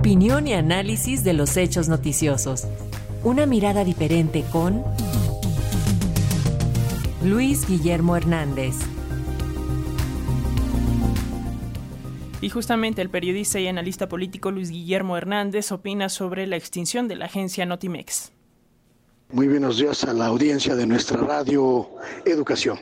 Opinión y análisis de los hechos noticiosos. Una mirada diferente con Luis Guillermo Hernández. Y justamente el periodista y analista político Luis Guillermo Hernández opina sobre la extinción de la agencia Notimex. Muy buenos días a la audiencia de nuestra radio Educación.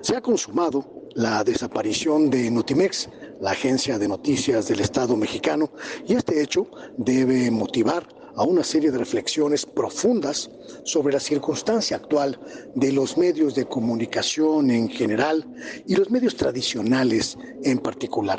Se ha consumado la desaparición de Notimex, la agencia de noticias del Estado mexicano, y este hecho debe motivar a una serie de reflexiones profundas sobre la circunstancia actual de los medios de comunicación en general y los medios tradicionales en particular.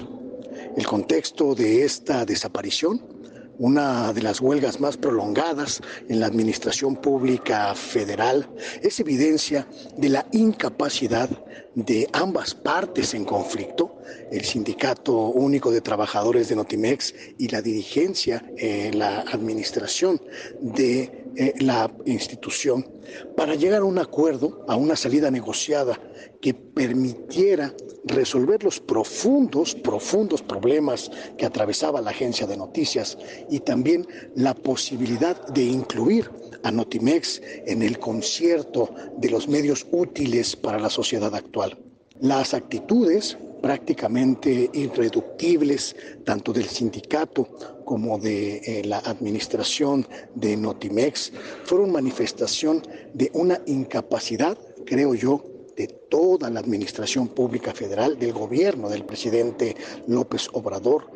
El contexto de esta desaparición una de las huelgas más prolongadas en la administración pública federal, es evidencia de la incapacidad de ambas partes en conflicto, el Sindicato Único de Trabajadores de Notimex y la dirigencia, eh, la administración de eh, la institución, para llegar a un acuerdo, a una salida negociada que permitiera resolver los profundos, profundos problemas que atravesaba la agencia de noticias y también la posibilidad de incluir a Notimex en el concierto de los medios útiles para la sociedad actual. Las actitudes prácticamente irreductibles, tanto del sindicato como de eh, la administración de Notimex, fueron manifestación de una incapacidad, creo yo, de toda la administración pública federal, del gobierno del presidente López Obrador,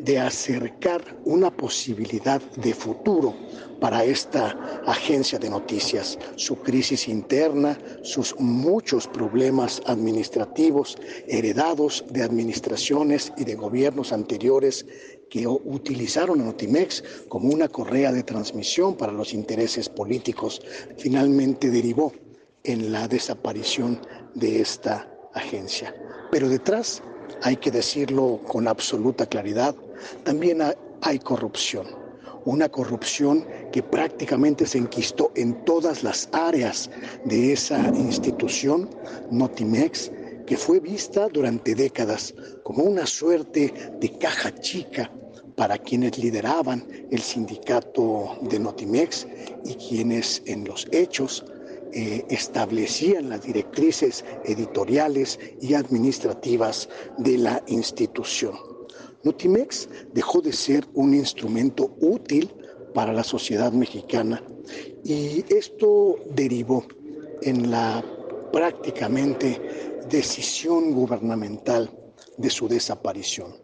de acercar una posibilidad de futuro para esta agencia de noticias, su crisis interna, sus muchos problemas administrativos heredados de administraciones y de gobiernos anteriores que utilizaron a Notimex como una correa de transmisión para los intereses políticos, finalmente derivó en la desaparición de esta agencia. Pero detrás, hay que decirlo con absoluta claridad, también hay corrupción. Una corrupción que prácticamente se enquistó en todas las áreas de esa institución, Notimex, que fue vista durante décadas como una suerte de caja chica para quienes lideraban el sindicato de Notimex y quienes en los hechos eh, establecían las directrices editoriales y administrativas de la institución. Notimex dejó de ser un instrumento útil para la sociedad mexicana y esto derivó en la prácticamente decisión gubernamental de su desaparición.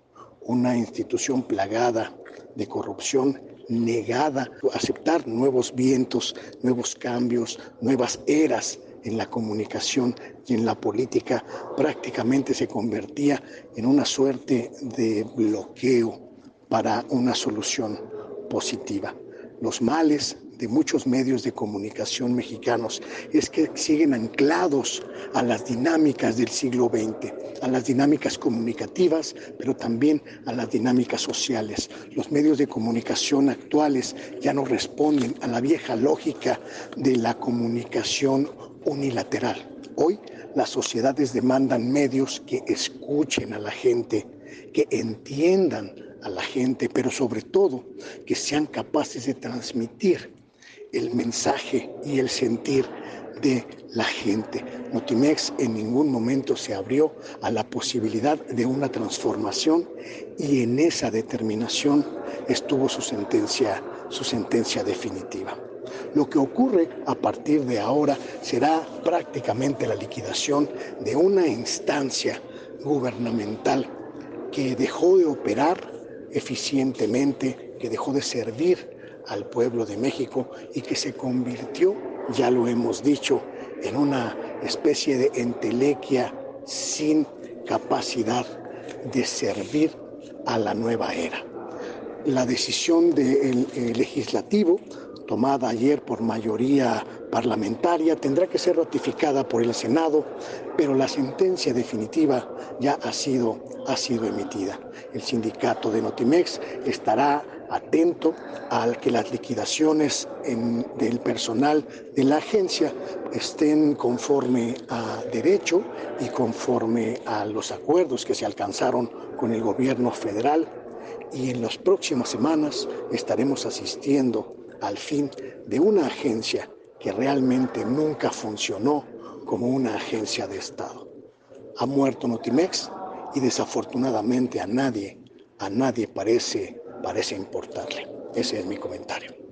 Una institución plagada de corrupción negada a aceptar nuevos vientos, nuevos cambios, nuevas eras en la comunicación y en la política, prácticamente se convertía en una suerte de bloqueo para una solución positiva. Los males de muchos medios de comunicación mexicanos es que siguen anclados a las dinámicas del siglo XX, a las dinámicas comunicativas, pero también a las dinámicas sociales. Los medios de comunicación actuales ya no responden a la vieja lógica de la comunicación unilateral. Hoy las sociedades demandan medios que escuchen a la gente, que entiendan a la gente, pero sobre todo que sean capaces de transmitir el mensaje y el sentir de la gente. Notimex en ningún momento se abrió a la posibilidad de una transformación y en esa determinación estuvo su sentencia, su sentencia definitiva. Lo que ocurre a partir de ahora será prácticamente la liquidación de una instancia gubernamental que dejó de operar eficientemente, que dejó de servir al pueblo de México y que se convirtió, ya lo hemos dicho, en una especie de entelequia sin capacidad de servir a la nueva era. La decisión del legislativo tomada ayer por mayoría parlamentaria tendrá que ser ratificada por el Senado, pero la sentencia definitiva ya ha sido, ha sido emitida. El sindicato de Notimex estará atento al que las liquidaciones del personal de la agencia estén conforme a derecho y conforme a los acuerdos que se alcanzaron con el gobierno federal y en las próximas semanas estaremos asistiendo al fin de una agencia que realmente nunca funcionó como una agencia de Estado. Ha muerto Notimex y desafortunadamente a nadie, a nadie parece, parece importarle. Ese es mi comentario.